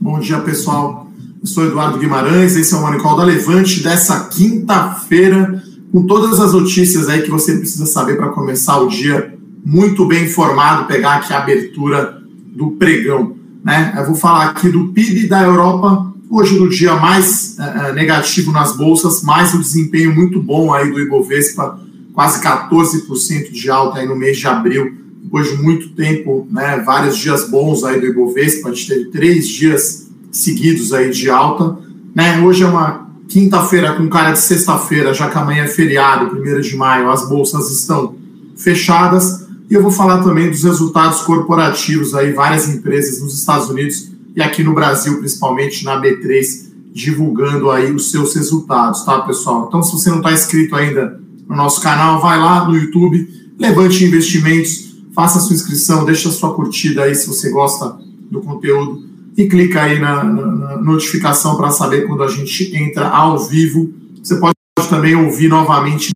Bom dia, pessoal. Eu sou Eduardo Guimarães, esse é o Monicol da Levante dessa quinta-feira, com todas as notícias aí que você precisa saber para começar o dia muito bem informado, pegar aqui a abertura do pregão. Né? Eu vou falar aqui do PIB da Europa, hoje no dia mais uh, negativo nas bolsas, mais um desempenho muito bom aí do Ibovespa, quase 14% de alta aí no mês de abril, depois de muito tempo, né, vários dias bons aí do Ibovespa, a gente teve três dias seguidos aí de alta, né, hoje é uma quinta-feira com cara de sexta-feira, já que amanhã é feriado, primeiro de maio, as bolsas estão fechadas, e eu vou falar também dos resultados corporativos aí, várias empresas nos Estados Unidos e aqui no Brasil, principalmente na B3, divulgando aí os seus resultados, tá, pessoal? Então, se você não está inscrito ainda no nosso canal, vai lá no YouTube, Levante Investimentos, faça sua inscrição, deixa sua curtida aí se você gosta do conteúdo e clica aí na, na, notificação para saber quando a gente entra ao vivo. Você pode também ouvir novamente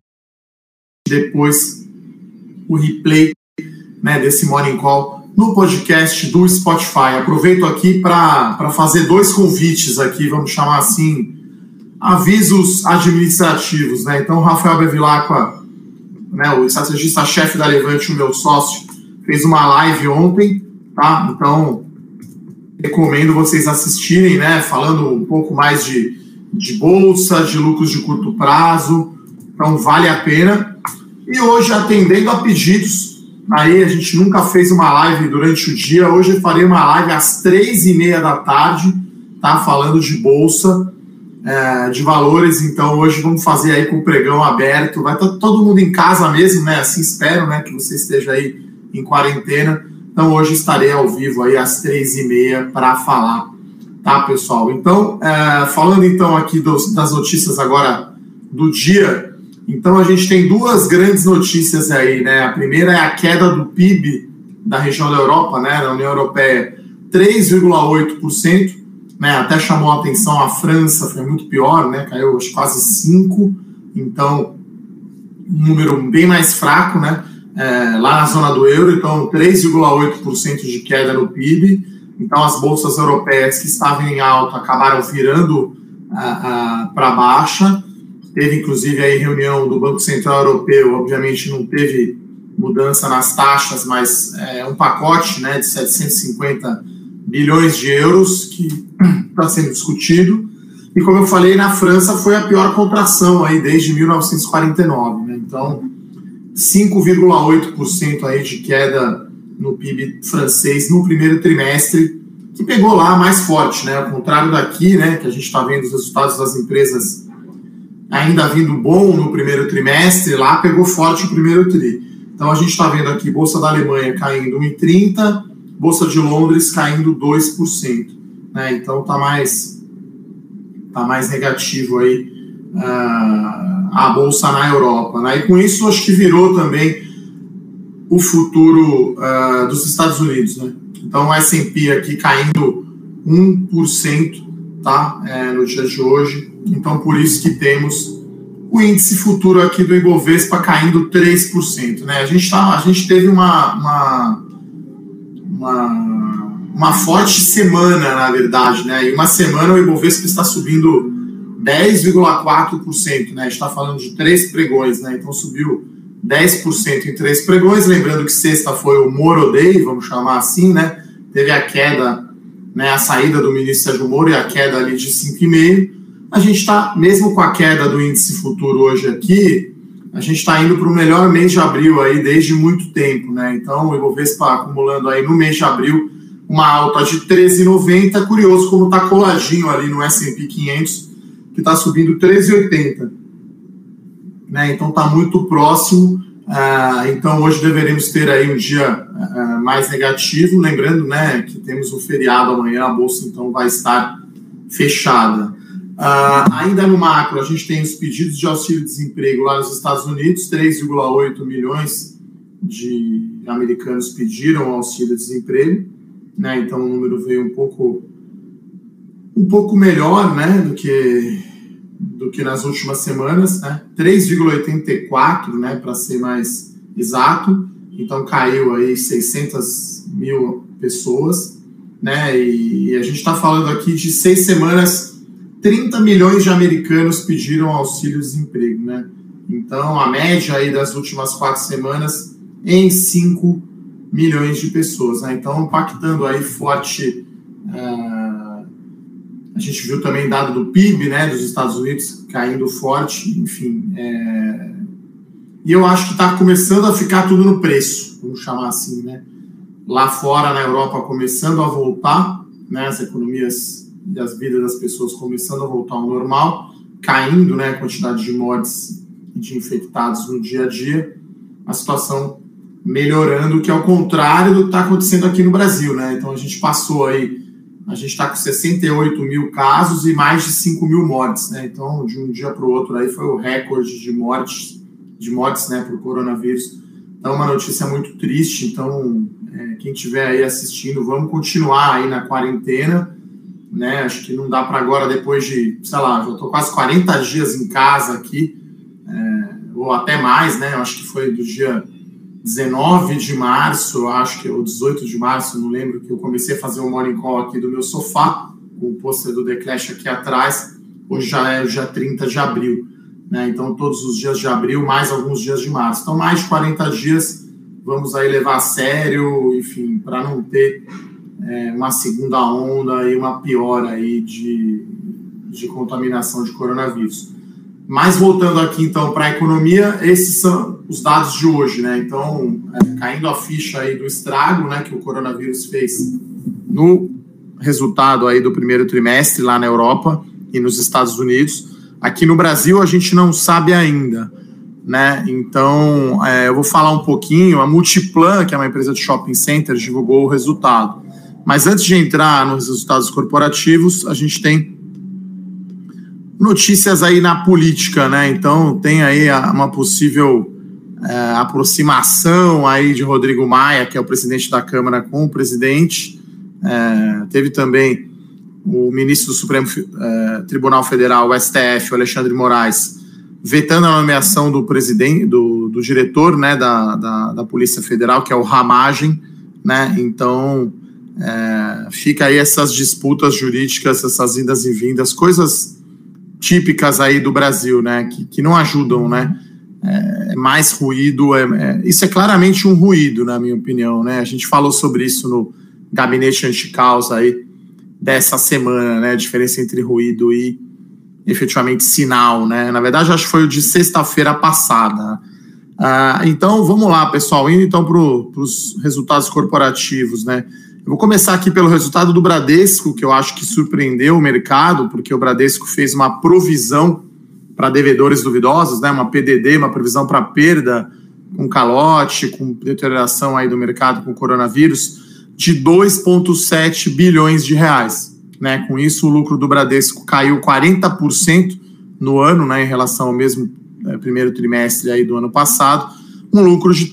depois o replay né, desse Morning Call no podcast do Spotify. Aproveito aqui para fazer dois convites aqui, vamos chamar assim, avisos administrativos. Né? Então, Rafael Bevilacqua, né, o estrategista-chefe da Levante, o meu sócio, fez uma live ontem, tá? Então, recomendo vocês assistirem, né? Falando um pouco mais de, de bolsa, de lucros de curto prazo. Então, vale a pena. E hoje, atendendo a pedidos, aí a gente nunca fez uma live durante o dia. Hoje eu farei uma live às três e meia da tarde, tá? Falando de bolsa, é, de valores. Então, hoje vamos fazer aí com o pregão aberto. Vai estar todo mundo em casa mesmo, né? Assim espero, né? Que você esteja aí em quarentena. Então hoje estarei ao vivo aí às três e meia para falar, tá, pessoal? Então, é, falando então aqui dos, das notícias agora do dia, então a gente tem duas grandes notícias aí, né? A primeira é a queda do PIB da região da Europa, né, da União Europeia, 3,8%, né? Até chamou a atenção a França, foi muito pior, né? Caiu quase 5, então um número bem mais fraco, né? É, lá na zona do euro, então 3,8% de queda no PIB. Então as bolsas europeias que estavam em alta acabaram virando para baixa. Teve inclusive aí reunião do Banco Central Europeu, obviamente não teve mudança nas taxas, mas é um pacote né, de 750 bilhões de euros que está sendo discutido. E como eu falei, na França foi a pior contração aí desde 1949. Né? Então, 5,8% aí de queda no PIB francês no primeiro trimestre, que pegou lá mais forte, né? Ao contrário daqui, né, que a gente está vendo os resultados das empresas ainda vindo bom no primeiro trimestre, lá pegou forte o primeiro tri. Então a gente está vendo aqui Bolsa da Alemanha caindo 1,30%, Bolsa de Londres caindo 2%. Né? Então tá mais, tá mais negativo aí. Uh, a bolsa na Europa. Né? E com isso, acho que virou também o futuro uh, dos Estados Unidos. Né? Então, o S&P aqui caindo 1% tá? É, no dia de hoje. Então, por isso que temos o índice futuro aqui do Ibovespa caindo 3%. Né? A, gente tá, a gente teve uma, uma, uma, uma forte semana, na verdade. Né? E uma semana o Ibovespa está subindo 10,4%, né? A gente está falando de três pregões, né? Então subiu 10% em três pregões. Lembrando que sexta foi o Moro Day, vamos chamar assim, né? Teve a queda, né? A saída do ministro Sérgio Moro e a queda ali de 5,5%. A gente está, mesmo com a queda do índice futuro hoje aqui, a gente está indo para o melhor mês de abril aí desde muito tempo, né? Então o Ibovespa acumulando aí no mês de abril uma alta de 13,90. Curioso como está coladinho ali no S&P 500 que está subindo 13,80. Né? Então está muito próximo. Uh, então hoje deveremos ter aí um dia uh, mais negativo, lembrando né, que temos um feriado amanhã, a bolsa então vai estar fechada. Uh, ainda no macro, a gente tem os pedidos de auxílio-desemprego lá nos Estados Unidos, 3,8 milhões de americanos pediram auxílio-desemprego, né? então o número veio um pouco um pouco melhor né, do, que, do que nas últimas semanas, né? 3,84, né, para ser mais exato. Então caiu aí 600 mil pessoas. né? E, e a gente está falando aqui de seis semanas, 30 milhões de americanos pediram auxílio-desemprego, né? Então, a média aí das últimas quatro semanas em 5 milhões de pessoas, né? Então, impactando aí forte. Uh, a gente viu também dado do PIB, né, dos Estados Unidos caindo forte, enfim. É, e eu acho que está começando a ficar tudo no preço, vamos chamar assim, né? Lá fora, na Europa, começando a voltar, né? As economias e as vidas das pessoas começando a voltar ao normal, caindo, né? A quantidade de mortes e de infectados no dia a dia, a situação melhorando, que é o contrário do que está acontecendo aqui no Brasil, né? Então a gente passou aí, a gente está com 68 mil casos e mais de 5 mil mortes, né? Então de um dia para o outro aí foi o recorde de mortes de mortes né, por coronavírus. Então, uma notícia muito triste. Então, é, quem estiver aí assistindo, vamos continuar aí na quarentena. Né? Acho que não dá para agora, depois de, sei lá, já estou quase 40 dias em casa aqui, é, ou até mais, né? Acho que foi do dia 19 de março, acho que, ou 18 de março, não lembro, que eu comecei a fazer um morning call aqui do meu sofá, com o pôster do The Clash aqui atrás. Hoje já é o dia 30 de abril né? Então, todos os dias de abril, mais alguns dias de março. Então, mais de 40 dias, vamos aí levar a sério, enfim, para não ter é, uma segunda onda e uma pior aí de, de contaminação de coronavírus. Mas voltando aqui então para a economia, esses são os dados de hoje, né? Então, é, caindo a ficha aí do estrago, né, que o coronavírus fez no resultado aí do primeiro trimestre lá na Europa e nos Estados Unidos. Aqui no Brasil a gente não sabe ainda, né? Então é, eu vou falar um pouquinho. A Multiplan, que é uma empresa de shopping centers, divulgou o resultado. Mas antes de entrar nos resultados corporativos, a gente tem notícias aí na política, né? Então tem aí uma possível é, aproximação aí de Rodrigo Maia, que é o presidente da Câmara, com o presidente. É, teve também o ministro do Supremo eh, Tribunal Federal, o STF, o Alexandre Moraes, vetando a nomeação do presidente, do, do diretor né, da, da, da, Polícia Federal, que é o Ramagem, né? Então é, fica aí essas disputas jurídicas, essas indas e vindas, coisas típicas aí do Brasil, né? Que, que não ajudam, né? É, mais ruído, é, é, isso é claramente um ruído, na minha opinião, né? A gente falou sobre isso no gabinete anti-causa aí, dessa semana, né? A diferença entre ruído e efetivamente sinal, né? Na verdade, acho que foi o de sexta-feira passada. Ah, então, vamos lá, pessoal. Indo então para os resultados corporativos, né? Eu vou começar aqui pelo resultado do Bradesco, que eu acho que surpreendeu o mercado, porque o Bradesco fez uma provisão para devedores duvidosos, né? Uma PDD, uma previsão para perda com calote, com deterioração aí do mercado com o coronavírus de 2,7 bilhões de reais. Né? Com isso, o lucro do Bradesco caiu 40% no ano, né, em relação ao mesmo é, primeiro trimestre aí do ano passado, um lucro de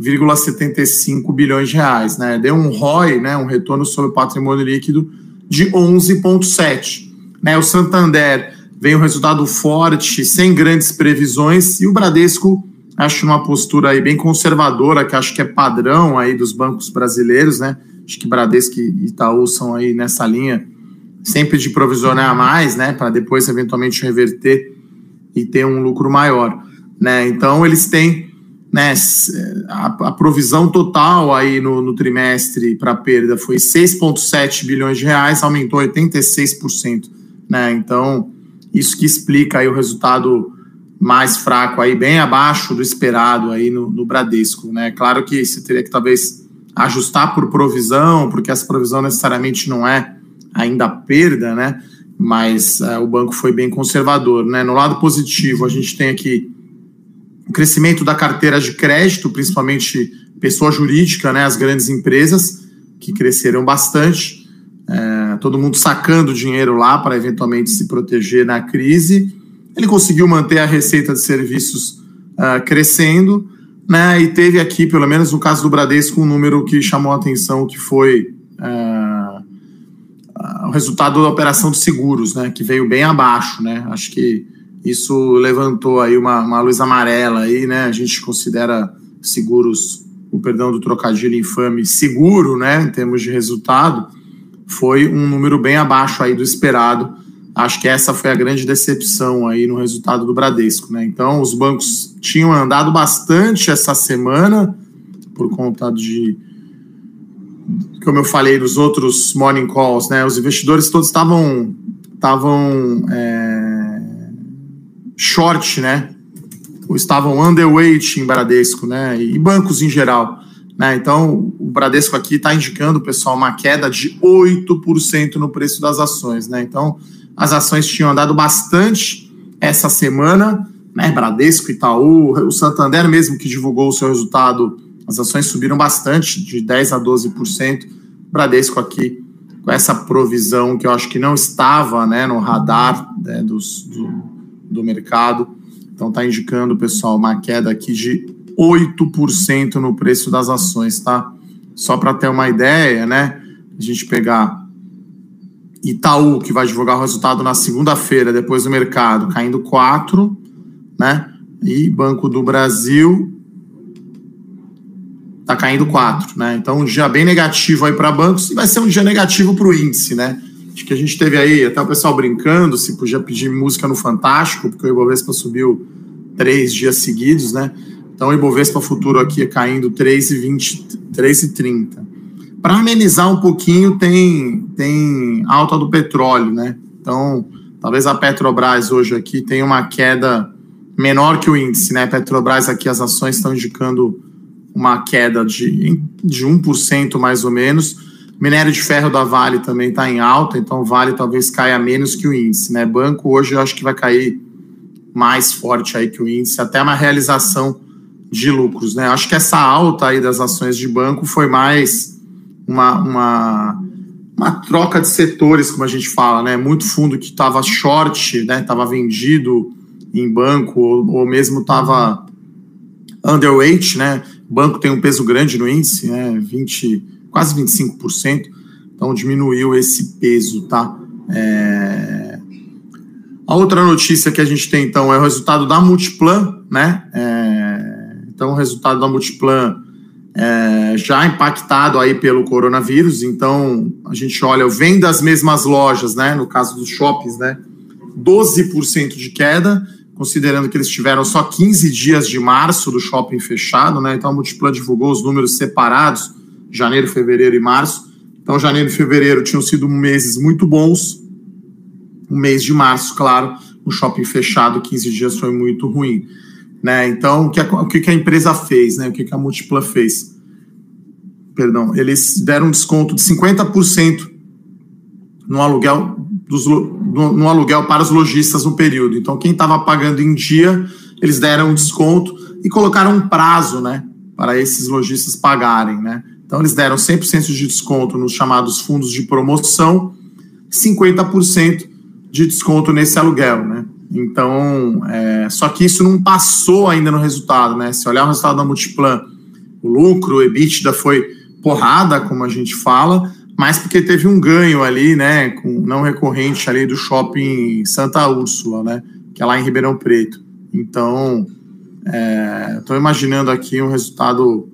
3,75 bilhões de reais. Né? Deu um ROI, né, um retorno sobre o patrimônio líquido, de 11,7. Né? O Santander vem um resultado forte, sem grandes previsões, e o Bradesco acho uma postura aí bem conservadora, que acho que é padrão aí dos bancos brasileiros, né? Acho que Bradesco e Itaú são aí nessa linha, sempre de provisionar mais, né? Para depois eventualmente reverter e ter um lucro maior, né? Então eles têm né, a, a provisão total aí no, no trimestre para perda foi 6,7 bilhões de reais, aumentou 86%, né? Então isso que explica aí o resultado mais fraco aí, bem abaixo do esperado aí no, no Bradesco, né? Claro que você teria que talvez ajustar por provisão, porque essa provisão necessariamente não é ainda perda, né? Mas uh, o banco foi bem conservador, né? No lado positivo, a gente tem aqui o crescimento da carteira de crédito, principalmente pessoa jurídica, né? As grandes empresas que cresceram bastante, é, todo mundo sacando dinheiro lá para eventualmente se proteger na crise ele conseguiu manter a receita de serviços uh, crescendo, né? E teve aqui, pelo menos no caso do Bradesco, um número que chamou a atenção, que foi uh, uh, o resultado da operação de seguros, né? Que veio bem abaixo, né? Acho que isso levantou aí uma, uma luz amarela aí, né? A gente considera seguros, o perdão do trocadilho infame, seguro, né? Em termos de resultado foi um número bem abaixo aí do esperado. Acho que essa foi a grande decepção aí no resultado do Bradesco, né? Então, os bancos tinham andado bastante essa semana por conta de como eu falei nos outros morning calls, né? Os investidores todos estavam estavam é, short, né? Ou estavam underweight em Bradesco, né? E bancos em geral. Né? Então, o Bradesco aqui está indicando, pessoal, uma queda de 8% no preço das ações. Né? Então, as ações tinham andado bastante essa semana, né? Bradesco, Itaú, o Santander mesmo que divulgou o seu resultado, as ações subiram bastante, de 10% a 12%. Bradesco aqui com essa provisão que eu acho que não estava né, no radar né, dos, do, do mercado. Então está indicando, pessoal, uma queda aqui de 8% no preço das ações, tá? Só para ter uma ideia, né? A gente pegar Itaú, que vai divulgar o resultado na segunda-feira, depois do mercado, caindo 4, né? E Banco do Brasil tá caindo 4, né? Então, um dia bem negativo aí para bancos e vai ser um dia negativo para o índice, né? Que a gente teve aí até o pessoal brincando se podia pedir música no Fantástico, porque o Ibovespa subiu três dias seguidos, né? Então, o Ibovespa futuro aqui é caindo 3,20, 3,30. Para amenizar um pouquinho, tem, tem alta do petróleo, né? Então, talvez a Petrobras hoje aqui tenha uma queda menor que o índice, né? Petrobras aqui, as ações estão indicando uma queda de, de 1% mais ou menos. Minério de ferro da Vale também está em alta, então Vale talvez caia menos que o índice, né? Banco hoje eu acho que vai cair mais forte aí que o índice, até uma realização de lucros. Né? Acho que essa alta aí das ações de banco foi mais uma, uma, uma troca de setores, como a gente fala, né? Muito fundo que estava short, né? Estava vendido em banco, ou, ou mesmo estava underweight, né? banco tem um peso grande no índice, né? 20, quase 25%, então diminuiu esse peso, tá? É... A outra notícia que a gente tem, então, é o resultado da Multiplan, né? É então, o resultado da Multiplan é, já impactado aí pelo coronavírus. Então, a gente olha, vem das mesmas lojas, né? No caso dos shoppings, né? 12% de queda, considerando que eles tiveram só 15 dias de março do shopping fechado, né? Então, a Multiplan divulgou os números separados, janeiro, fevereiro e março. Então, janeiro e fevereiro tinham sido meses muito bons. O mês de março, claro, o shopping fechado, 15 dias foi muito ruim. Né? Então, o que, a, o que a empresa fez, né? o que a Multipla fez? Perdão, eles deram um desconto de 50% no aluguel, dos, no, no aluguel para os lojistas no período. Então, quem estava pagando em dia, eles deram um desconto e colocaram um prazo né, para esses lojistas pagarem. Né? Então, eles deram 100% de desconto nos chamados fundos de promoção, 50% de desconto nesse aluguel. Né? Então, é, só que isso não passou ainda no resultado, né? Se olhar o resultado da Multiplan, o lucro, o EBITDA foi porrada, como a gente fala, mas porque teve um ganho ali, né, com não recorrente ali do shopping Santa Úrsula, né, que é lá em Ribeirão Preto. Então, estou é, imaginando aqui um resultado,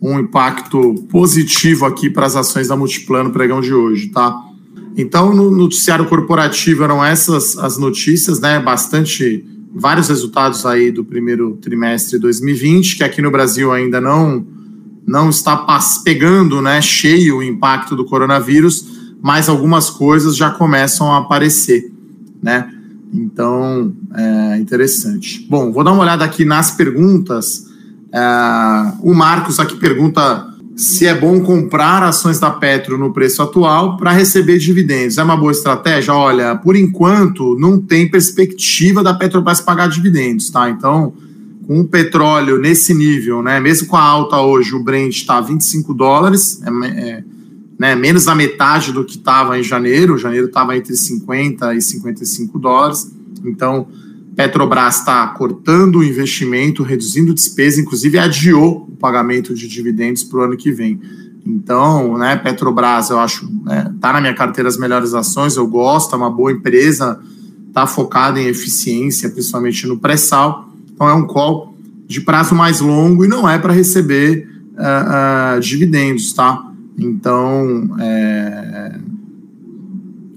um impacto positivo aqui para as ações da Multiplan no pregão de hoje, tá? Então, no noticiário corporativo eram essas as notícias, né? Bastante, vários resultados aí do primeiro trimestre de 2020, que aqui no Brasil ainda não, não está pegando, né? Cheio o impacto do coronavírus, mas algumas coisas já começam a aparecer, né? Então, é interessante. Bom, vou dar uma olhada aqui nas perguntas. É, o Marcos aqui pergunta se é bom comprar ações da Petro no preço atual para receber dividendos. É uma boa estratégia? Olha, por enquanto não tem perspectiva da Petrobras pagar dividendos, tá? Então, com o petróleo nesse nível, né, mesmo com a alta hoje, o Brent está 25 dólares, é, é, né, menos da metade do que estava em janeiro. Janeiro estava entre 50 e 55 dólares. Então, Petrobras está cortando o investimento, reduzindo despesa, inclusive adiou o pagamento de dividendos para o ano que vem. Então, né, Petrobras, eu acho, né, tá na minha carteira as melhores ações, eu gosto, é uma boa empresa, está focada em eficiência, principalmente no pré-sal. Então, é um call de prazo mais longo e não é para receber uh, uh, dividendos, tá? Então, é,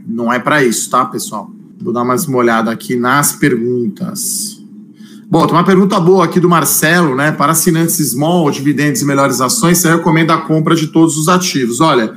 não é para isso, tá, pessoal? Vou dar mais uma olhada aqui nas perguntas. Bom, tem uma pergunta boa aqui do Marcelo, né? Para assinantes small, dividendos e melhores ações, você recomenda a compra de todos os ativos. Olha,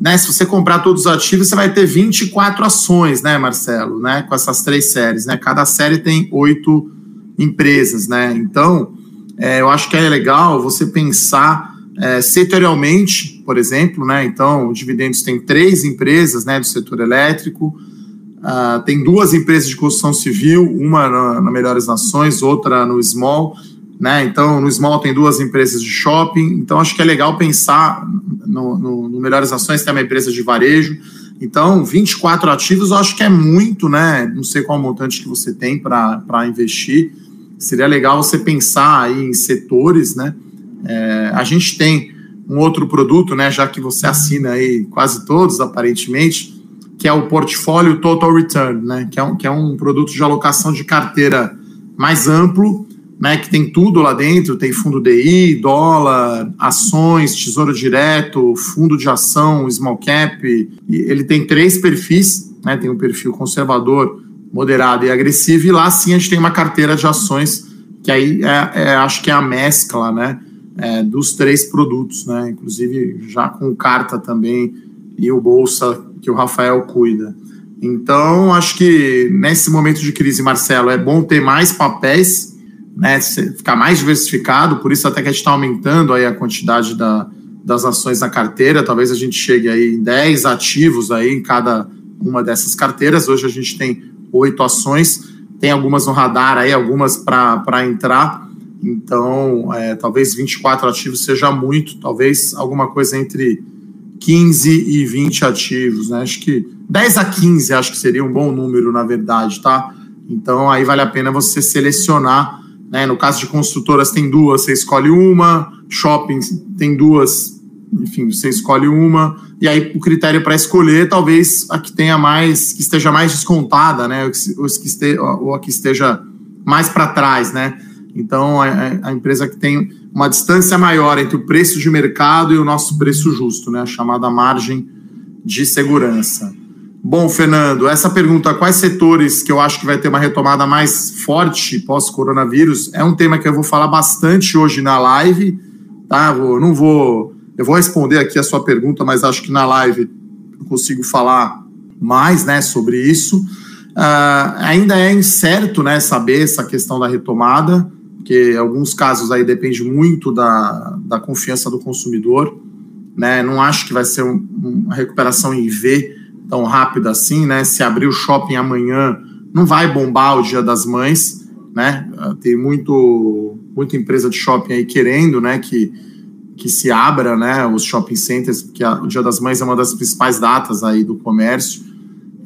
né, se você comprar todos os ativos, você vai ter 24 ações, né, Marcelo? Né, com essas três séries, né? Cada série tem oito empresas, né? Então, é, eu acho que é legal você pensar é, setorialmente, por exemplo, né? Então, Dividendos tem três empresas, né, do setor elétrico, uh, tem duas empresas de construção civil, uma na, na Melhores Nações, outra no Small, né? Então, no Small tem duas empresas de shopping, então acho que é legal pensar no, no, no Melhores Ações, tem uma empresa de varejo, então, 24 ativos eu acho que é muito, né? Não sei qual montante que você tem para investir. Seria legal você pensar aí em setores, né? É, a gente tem um outro produto, né, já que você assina aí quase todos, aparentemente, que é o portfólio Total Return, né, que é um, que é um produto de alocação de carteira mais amplo, né, que tem tudo lá dentro, tem fundo DI, dólar, ações, tesouro direto, fundo de ação, small cap, ele tem três perfis, né, tem um perfil conservador, moderado e agressivo, e lá sim a gente tem uma carteira de ações, que aí é, é acho que é a mescla, né, é, dos três produtos, né? Inclusive já com carta também e o bolsa que o Rafael cuida. Então, acho que nesse momento de crise, Marcelo, é bom ter mais papéis, né? Ficar mais diversificado, por isso até que a gente está aumentando aí a quantidade da, das ações na carteira. Talvez a gente chegue aí em 10 ativos aí em cada uma dessas carteiras. Hoje a gente tem oito ações, tem algumas no radar aí, algumas para entrar então, é, talvez 24 ativos seja muito, talvez alguma coisa entre 15 e 20 ativos, né? Acho que 10 a 15 acho que seria um bom número, na verdade, tá? Então, aí vale a pena você selecionar, né? No caso de construtoras, tem duas, você escolhe uma, shopping tem duas, enfim, você escolhe uma, e aí o critério para escolher, talvez a que tenha mais, que esteja mais descontada, né? Ou que, esteja, ou a que esteja mais para trás, né? Então, a, a, empresa que tem uma distância maior entre o preço de mercado e o nosso preço justo, né? a chamada margem de segurança. Bom, Fernando, essa pergunta, quais setores que eu acho que vai ter uma retomada mais forte pós-coronavírus, é um tema que eu vou falar bastante hoje na live, tá? Eu não vou, eu vou responder aqui a sua pergunta, mas acho que na live eu consigo falar mais, né, sobre isso. Uh, ainda é incerto, né, saber essa questão da retomada porque alguns casos aí depende muito da, da confiança do consumidor, né? Não acho que vai ser um, uma recuperação em V tão rápida assim, né? Se abrir o shopping amanhã, não vai bombar o Dia das Mães, né? Tem muito, muita empresa de shopping aí querendo, né? Que, que se abra, né? Os shopping centers, porque a, o Dia das Mães é uma das principais datas aí do comércio.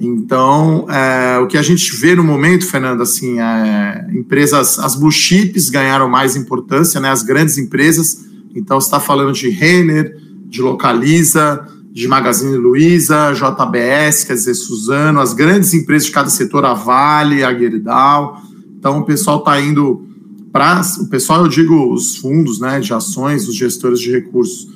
Então, é, o que a gente vê no momento, Fernando, assim, é, empresas, as blue chips ganharam mais importância, né, as grandes empresas. Então, você está falando de Renner, de Localiza, de Magazine Luiza, JBS, quer dizer, Suzano, as grandes empresas de cada setor, a Vale, a Gerdau. Então, o pessoal está indo para. O pessoal, eu digo, os fundos né, de ações, os gestores de recursos,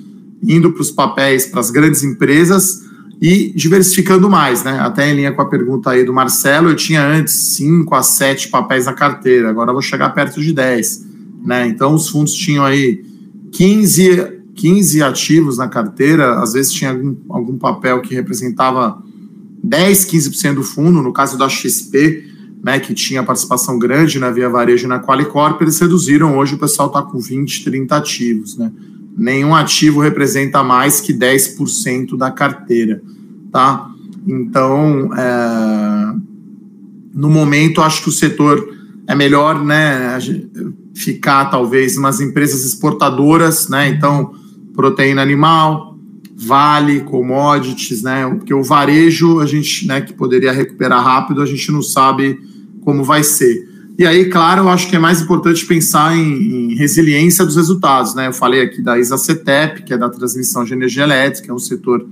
indo para os papéis, para as grandes empresas e diversificando mais, né? Até em linha com a pergunta aí do Marcelo, eu tinha antes 5 a 7 papéis na carteira, agora vou chegar perto de 10, né? Então os fundos tinham aí 15, 15 ativos na carteira, às vezes tinha algum, algum papel que representava 10, 15% do fundo, no caso da XP, né, que tinha participação grande na Via Varejo e na Qualicorp, eles reduziram, hoje o pessoal está com 20, 30 ativos, né? Nenhum ativo representa mais que 10% da carteira, tá? Então, é, no momento, acho que o setor é melhor, né, ficar talvez nas empresas exportadoras, né? Então, proteína animal, vale, commodities, né? Porque o varejo, a gente, né, que poderia recuperar rápido, a gente não sabe como vai ser. E aí, claro, eu acho que é mais importante pensar em, em resiliência dos resultados. Né? Eu falei aqui da ISACETEP, que é da transmissão de energia elétrica, é um setor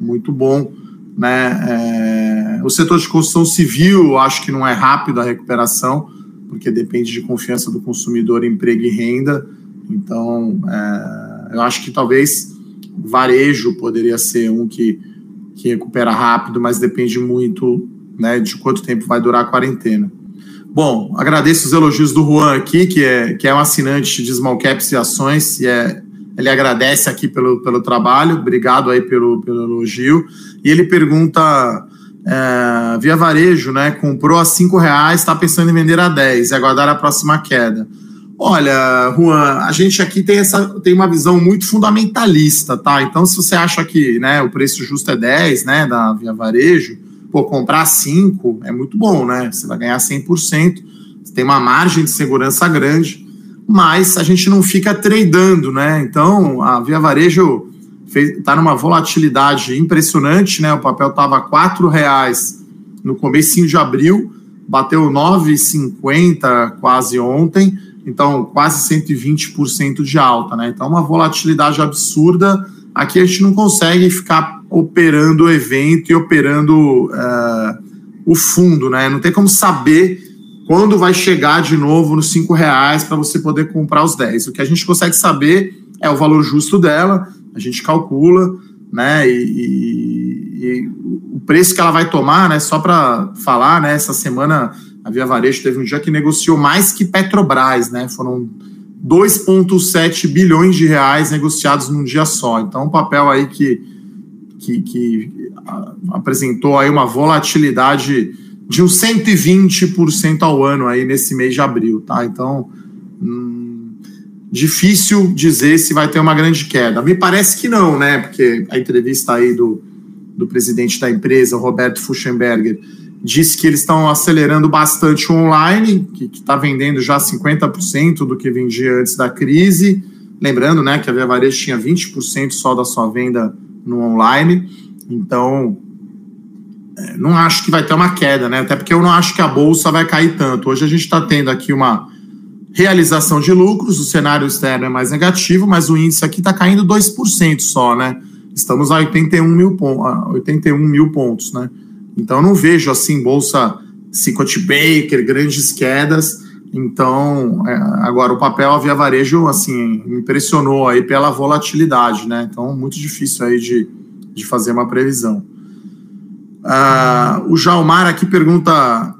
muito bom. Né? É, o setor de construção civil, acho que não é rápido a recuperação, porque depende de confiança do consumidor, emprego e renda. Então, é, eu acho que talvez varejo poderia ser um que que recupera rápido, mas depende muito né, de quanto tempo vai durar a quarentena. Bom, agradeço os elogios do Juan aqui, que é, que é um assinante de Small Caps e Ações, e é, ele agradece aqui pelo, pelo trabalho, obrigado aí pelo, pelo elogio, e ele pergunta, é, via varejo, né, comprou a cinco reais, está pensando em vender a 10 e aguardar a próxima queda. Olha, Juan, a gente aqui tem, essa, tem uma visão muito fundamentalista, tá? Então, se você acha que né, o preço justo é 10, né, da Via Varejo, pô, comprar 5 é muito bom, né? Você vai ganhar 100%, você tem uma margem de segurança grande, mas a gente não fica tradando, né? Então, a Via Varejo está numa volatilidade impressionante, né? O papel estava R$ reais no começo de abril, bateu 9,50 quase ontem, então quase 120% de alta, né? Então uma volatilidade absurda. Aqui a gente não consegue ficar operando o evento e operando uh, o fundo, né? Não tem como saber quando vai chegar de novo nos cinco reais para você poder comprar os 10. O que a gente consegue saber é o valor justo dela, a gente calcula, né? E, e, e o preço que ela vai tomar, né? Só para falar, né? Essa semana a Via Varejo teve um dia que negociou mais que Petrobras, né? Foram 2,7 bilhões de reais negociados num dia só. Então, um papel aí que, que, que apresentou aí uma volatilidade de uns 120% ao ano aí nesse mês de abril, tá? Então, hum, difícil dizer se vai ter uma grande queda. Me parece que não, né? Porque a entrevista aí do, do presidente da empresa, Roberto Fuchenberger, disse que eles estão acelerando bastante o online, que está vendendo já 50% do que vendia antes da crise. Lembrando né, que a Via Varejo tinha 20% só da sua venda no online. Então, é, não acho que vai ter uma queda, né? Até porque eu não acho que a bolsa vai cair tanto. Hoje a gente está tendo aqui uma realização de lucros, o cenário externo é mais negativo, mas o índice aqui está caindo 2% só, né? Estamos a 81 mil, 81 mil pontos, né? Então, eu não vejo assim bolsa Cicote Baker, grandes quedas. Então, é, agora o papel a Via Varejo assim impressionou aí pela volatilidade, né? Então, muito difícil aí de, de fazer uma previsão. Uh, o Jalmar aqui pergunta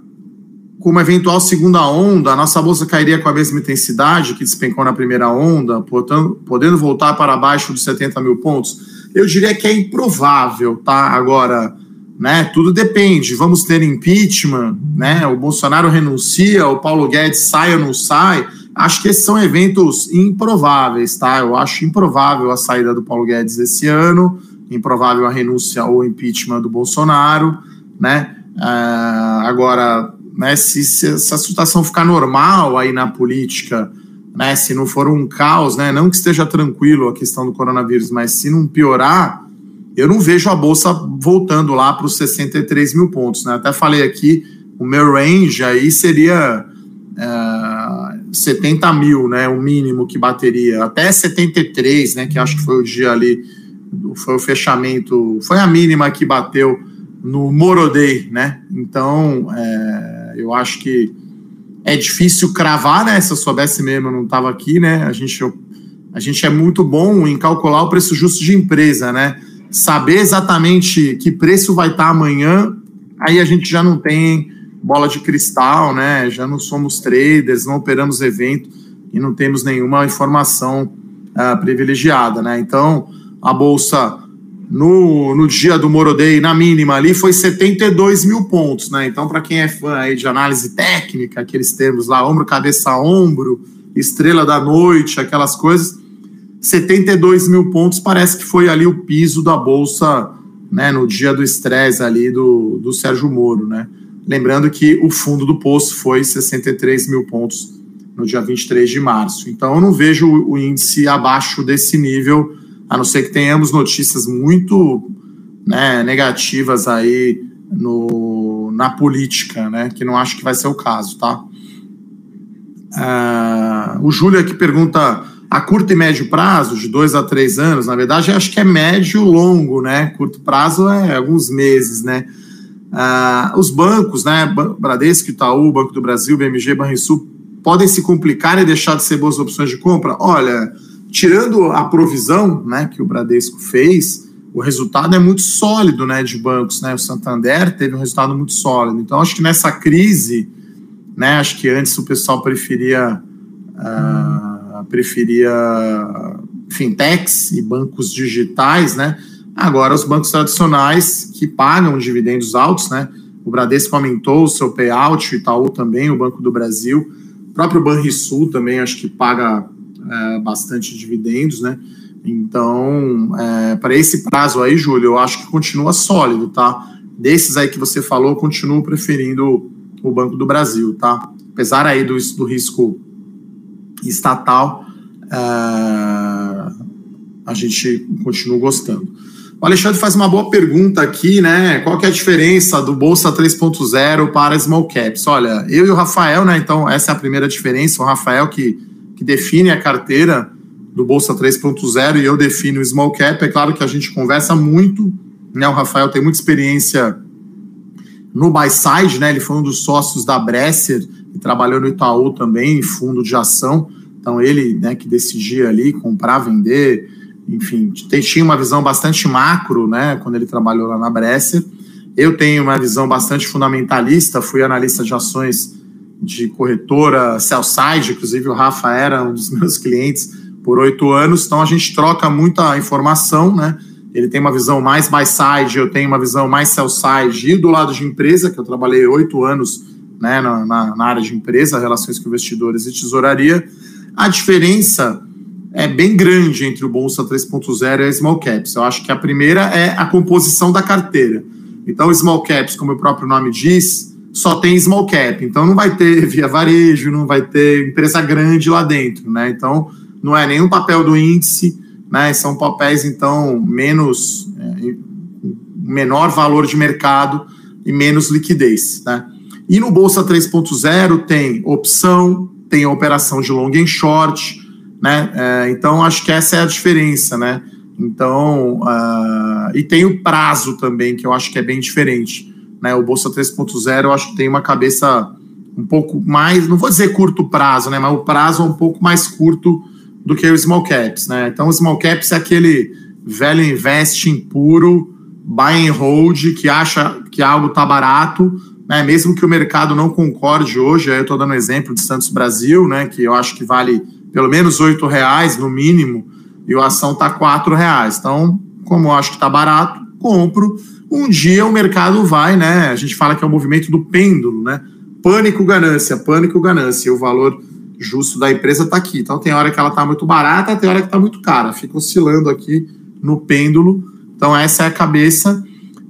como eventual segunda onda, a nossa bolsa cairia com a mesma intensidade que despencou na primeira onda, portanto, podendo voltar para baixo dos 70 mil pontos? Eu diria que é improvável, tá? Agora, né? Tudo depende. Vamos ter impeachment, né? O Bolsonaro renuncia, o Paulo Guedes sai ou não sai. Acho que esses são eventos improváveis, tá? Eu acho improvável a saída do Paulo Guedes esse ano, improvável a renúncia ou impeachment do Bolsonaro, né? Uh, agora, né, se, se essa situação ficar normal aí na política, né, se não for um caos, né, não que esteja tranquilo a questão do coronavírus, mas se não piorar, eu não vejo a bolsa voltando lá para os 63 mil pontos. Né? Até falei aqui, o meu range aí seria é, 70 mil, né? O mínimo que bateria. Até 73, né? Que acho que foi o dia ali, foi o fechamento, foi a mínima que bateu no Morodei, né? Então, é, eu acho que é difícil cravar, né? Se eu soubesse mesmo, eu não estava aqui, né? A gente, a gente é muito bom em calcular o preço justo de empresa, né? Saber exatamente que preço vai estar amanhã, aí a gente já não tem bola de cristal, né? Já não somos traders, não operamos evento e não temos nenhuma informação uh, privilegiada, né? Então, a bolsa no, no dia do Morodei, na mínima ali, foi 72 mil pontos, né? Então, para quem é fã aí de análise técnica, aqueles termos lá, ombro, cabeça, ombro, estrela da noite, aquelas coisas, 72 mil pontos parece que foi ali o piso da Bolsa né, no dia do estresse ali do, do Sérgio Moro. Né? Lembrando que o fundo do poço foi 63 mil pontos no dia 23 de março. Então eu não vejo o índice abaixo desse nível, a não ser que tenhamos notícias muito né, negativas aí no, na política, né, que não acho que vai ser o caso, tá? Uh, o Júlio aqui pergunta a curto e médio prazo, de dois a três anos, na verdade, acho que é médio longo, né? Curto prazo é alguns meses, né? Ah, os bancos, né? Bradesco, Itaú, Banco do Brasil, BMG, Banrisul, podem se complicar e deixar de ser boas opções de compra? Olha, tirando a provisão né, que o Bradesco fez, o resultado é muito sólido, né, de bancos, né? O Santander teve um resultado muito sólido. Então, acho que nessa crise, né, acho que antes o pessoal preferia uh, preferia fintechs e bancos digitais, né? Agora os bancos tradicionais que pagam dividendos altos, né? O Bradesco aumentou o seu payout, o Itaú também, o Banco do Brasil, o próprio Banrisul também acho que paga é, bastante dividendos, né? Então, é, para esse prazo aí, Júlio, eu acho que continua sólido, tá? Desses aí que você falou, continuo preferindo o Banco do Brasil, tá? Apesar aí do, do risco estatal, é, a gente continua gostando. O Alexandre faz uma boa pergunta aqui, né? Qual que é a diferença do Bolsa 3.0 para Small Caps? Olha, eu e o Rafael, né? Então, essa é a primeira diferença. O Rafael que, que define a carteira do Bolsa 3.0 e eu defino o Small Cap. É claro que a gente conversa muito, né? O Rafael tem muita experiência no buy side, né? Ele foi um dos sócios da Bresser e trabalhou no Itaú também, em fundo de ação. Então, ele, né, que decidia ali comprar, vender, enfim, tinha uma visão bastante macro, né, quando ele trabalhou lá na Bresser. Eu tenho uma visão bastante fundamentalista, fui analista de ações de corretora sell-side, inclusive o Rafa era um dos meus clientes por oito anos, então a gente troca muita informação, né? Ele tem uma visão mais buy-side, eu tenho uma visão mais sell-side, e do lado de empresa, que eu trabalhei oito anos né, na, na, na área de empresa, relações com investidores e tesouraria. A diferença é bem grande entre o Bolsa 3.0 e a Small Caps. Eu acho que a primeira é a composição da carteira. Então, Small Caps, como o próprio nome diz, só tem Small Cap. Então, não vai ter via varejo, não vai ter empresa grande lá dentro, né? Então, não é nenhum papel do índice, né? São papéis, então, menos... É, menor valor de mercado e menos liquidez, né? E no Bolsa 3.0 tem opção, tem operação de long and short, né? É, então, acho que essa é a diferença, né? Então, uh, e tem o prazo também, que eu acho que é bem diferente. Né? O Bolsa 3.0, eu acho que tem uma cabeça um pouco mais, não vou dizer curto prazo, né? Mas o prazo é um pouco mais curto do que o Small Caps, né? Então, o Small Caps é aquele velho investing puro, buy and hold, que acha que algo está barato, né? Mesmo que o mercado não concorde hoje, aí eu estou dando exemplo de Santos Brasil, né? Que eu acho que vale pelo menos oito reais no mínimo e a ação está quatro reais. Então, como eu acho que está barato, compro. Um dia o mercado vai, né? A gente fala que é o movimento do pêndulo, né? Pânico, ganância, pânico, ganância. E o valor justo da empresa está aqui. Então tem hora que ela está muito barata, tem hora que está muito cara. Fica oscilando aqui no pêndulo. Então essa é a cabeça.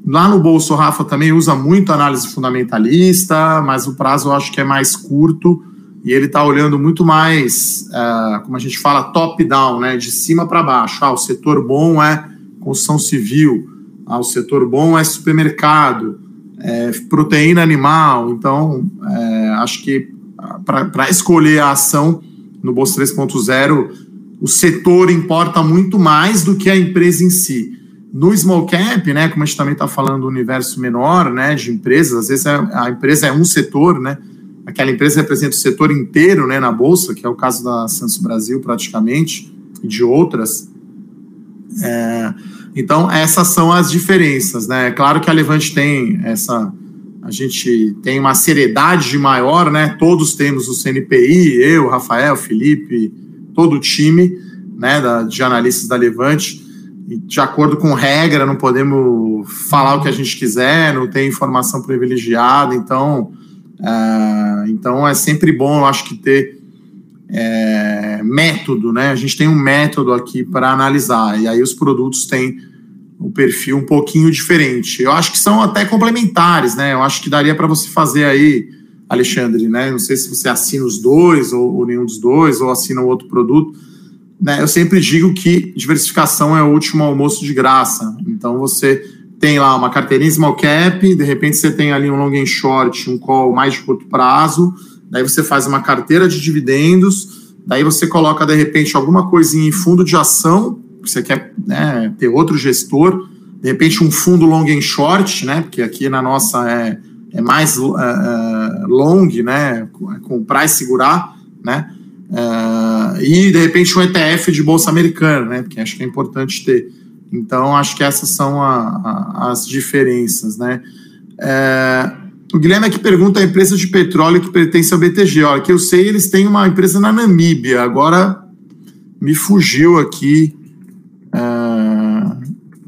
Lá no bolso, o Rafa também usa muito análise fundamentalista, mas o prazo eu acho que é mais curto e ele está olhando muito mais, uh, como a gente fala, top-down, né, de cima para baixo. Ah, o setor bom é construção civil, ah, o setor bom é supermercado, é proteína animal. Então, é, acho que para escolher a ação no Bolsa 3.0, o setor importa muito mais do que a empresa em si. No small cap, né, como a gente também está falando do universo menor, né, de empresas, às vezes a, a empresa é um setor, né, aquela empresa representa o setor inteiro né, na Bolsa, que é o caso da Santos Brasil, praticamente, e de outras. É, então, essas são as diferenças. Né? É claro que a Levante tem essa. A gente tem uma seriedade maior, né? Todos temos o CNPI, eu, Rafael, Felipe, todo o time né, da, de analistas da Levante. de acordo com regra, não podemos falar o que a gente quiser, não tem informação privilegiada, então ah, então é sempre bom, eu acho que ter é, método, né? A gente tem um método aqui para analisar, e aí os produtos têm um perfil um pouquinho diferente. Eu acho que são até complementares, né? Eu acho que daria para você fazer aí, Alexandre, né? Não sei se você assina os dois, ou, ou nenhum dos dois, ou assina o outro produto. Né? Eu sempre digo que diversificação é o último almoço de graça. Então você tem lá uma carteirinha small cap, de repente você tem ali um long and short, um call mais de curto prazo, daí você faz uma carteira de dividendos, daí você coloca de repente alguma coisinha em fundo de ação, você quer né, ter outro gestor, de repente um fundo long and short, né, porque aqui na nossa é, é mais uh, long, né, comprar e segurar, né, uh, e de repente um ETF de bolsa americana, né, porque acho que é importante ter Então, acho que essas são a, a, as diferenças, né? É, o Guilherme aqui pergunta a empresa de petróleo que pertence ao BTG. Olha, que eu sei, eles têm uma empresa na Namíbia. Agora me fugiu aqui é,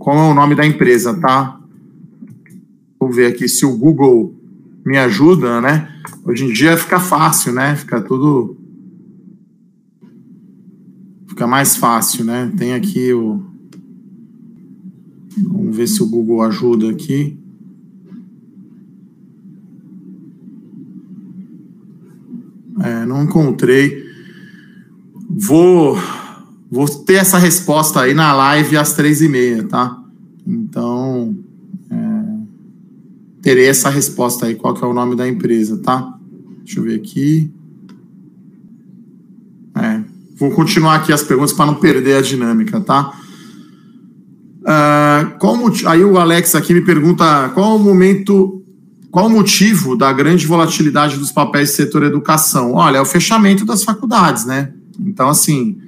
qual é o nome da empresa, tá? Vou ver aqui se o Google me ajuda, né? Hoje em dia fica fácil, né? Fica tudo. Fica mais fácil, né? Tem aqui o. Vamos ver se o Google ajuda aqui. É, não encontrei. Vou, vou ter essa resposta aí na live às três e meia, tá? Então, é, terei essa resposta aí, qual que é o nome da empresa, tá? Deixa eu ver aqui. É, vou continuar aqui as perguntas para não perder a dinâmica, tá? Uh, qual, aí o Alex aqui me pergunta qual o momento, qual o motivo da grande volatilidade dos papéis do setor educação? Olha, é o fechamento das faculdades, né? Então, assim,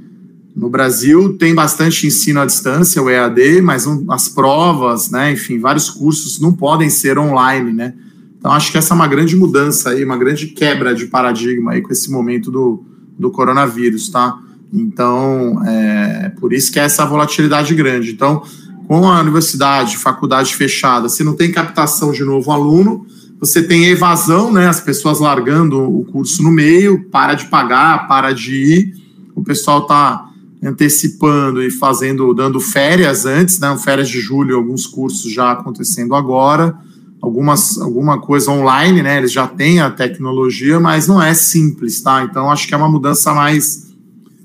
no Brasil tem bastante ensino à distância, o EAD, mas um, as provas, né, enfim, vários cursos não podem ser online, né? Então, acho que essa é uma grande mudança aí, uma grande quebra de paradigma aí com esse momento do, do coronavírus, tá? Então, é por isso que é essa volatilidade grande. Então, com a universidade, faculdade fechada, se não tem captação de novo aluno, você tem evasão, né? As pessoas largando o curso no meio, para de pagar, para de ir. O pessoal está antecipando e fazendo, dando férias antes, né? Férias de julho, alguns cursos já acontecendo agora, algumas, alguma coisa online, né? Eles já têm a tecnologia, mas não é simples, tá? Então acho que é uma mudança mais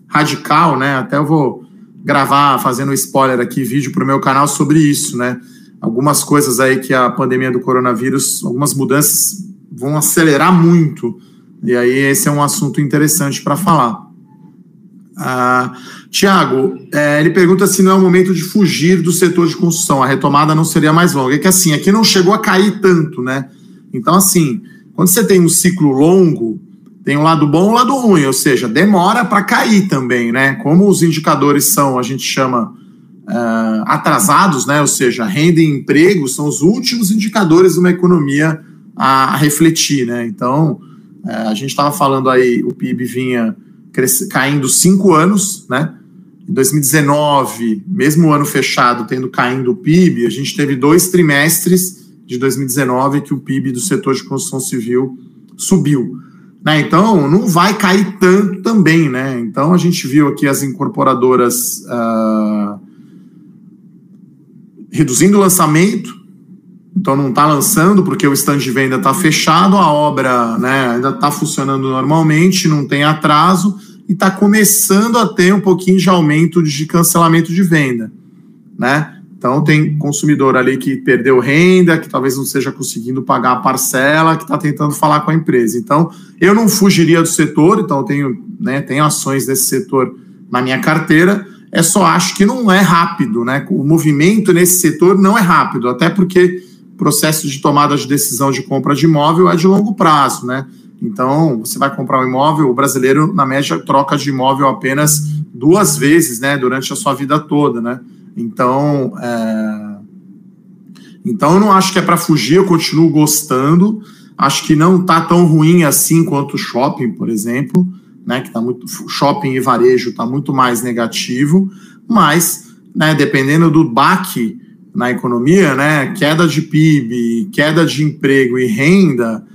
radical, né? Até eu vou gravar, fazendo spoiler aqui, vídeo para o meu canal sobre isso, né? Algumas coisas aí que a pandemia do coronavírus, algumas mudanças vão acelerar muito. E aí esse é um assunto interessante para falar. Ah, Tiago, é, ele pergunta se não é o momento de fugir do setor de construção, a retomada não seria mais longa. É que assim, aqui não chegou a cair tanto, né? Então, assim, quando você tem um ciclo longo, tem um lado bom e um lado ruim, ou seja, demora para cair também, né? Como os indicadores são, a gente chama uh, atrasados, né? Ou seja, renda e emprego são os últimos indicadores de uma economia a, refletir, né? Então, uh, a gente estava falando aí, o PIB vinha caindo cinco anos, né? Em 2019, mesmo ano fechado tendo caindo o PIB, a gente teve dois trimestres de 2019 que o PIB do setor de construção civil subiu. Né? Então, não vai cair tanto também. Né? Então, a gente viu aqui as incorporadoras uh, reduzindo o lançamento, então não está lançando porque o stand de venda está fechado, a obra né, ainda está funcionando normalmente, não tem atraso e está começando a ter um pouquinho de aumento de cancelamento de venda. Né? Então, tem consumidor ali que perdeu renda, que talvez não esteja conseguindo pagar a parcela, que está tentando falar com a empresa. Então, eu não fugiria do setor, então tenho, né, tenho ações desse setor na minha carteira, é só acho que não é rápido, né? O movimento nesse setor não é rápido, até porque processo de tomada de decisão de compra de imóvel é de longo prazo, né? Então, você vai comprar um imóvel, o brasileiro, na média, troca de imóvel apenas duas vezes, né, durante a sua vida toda, né? Então, é... então eu não acho que é para fugir, eu continuo gostando. Acho que não está tão ruim assim quanto o shopping, por exemplo, né? Que tá muito shopping e varejo está muito mais negativo, mas, né? Dependendo do baque na economia, né? Queda de PIB, queda de emprego e renda,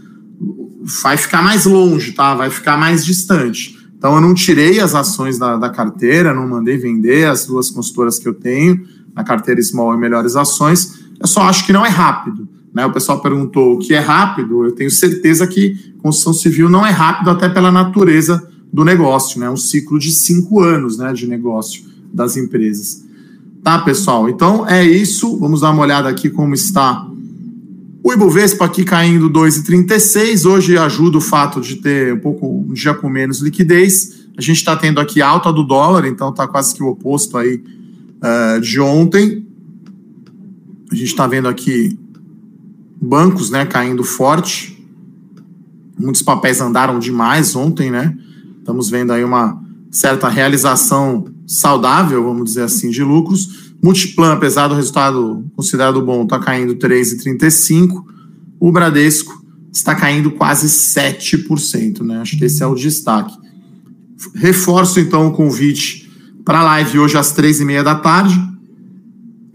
vai ficar mais longe, tá? Vai ficar mais distante. Então, eu não tirei as ações da, da carteira, não mandei vender as duas consultoras que eu tenho, na carteira Small e Melhores Ações. Eu só acho que não é rápido. Né? O pessoal perguntou o que é rápido. Eu tenho certeza que construção civil não é rápido, até pela natureza do negócio. Né? Um ciclo de cinco anos né, de negócio das empresas. Tá, pessoal? Então é isso. Vamos dar uma olhada aqui como está o Ibovespa aqui caindo 2,36. Hoje ajuda o fato de ter um pouco um dia com menos liquidez. A gente está tendo aqui alta do dólar, então está quase que o oposto aí uh, de ontem. A gente está vendo aqui bancos né, caindo forte. Muitos papéis andaram demais ontem, né? Estamos vendo aí uma certa realização saudável, vamos dizer assim, de lucros. Multiplan, apesar do resultado considerado bom, está caindo 3,35%. O Bradesco está caindo quase 7%, né? Acho que esse é o destaque. Reforço então o convite para a live hoje às três e meia da tarde,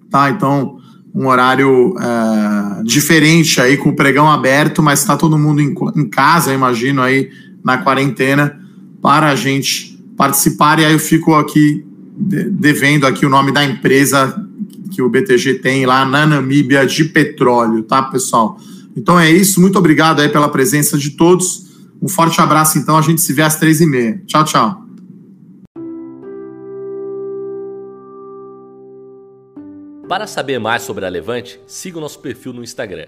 tá? Então, um horário é, diferente aí com o pregão aberto, mas está todo mundo em, em casa, imagino aí na quarentena, para a gente participar. E aí eu fico aqui devendo aqui o nome da empresa que o BTG tem lá na Namíbia de petróleo, tá, pessoal? Então é isso. Muito obrigado aí pela presença de todos. Um forte abraço, então. A gente se vê às três e meia. Tchau, tchau. Para saber mais sobre a Levante, siga o nosso perfil no Instagram,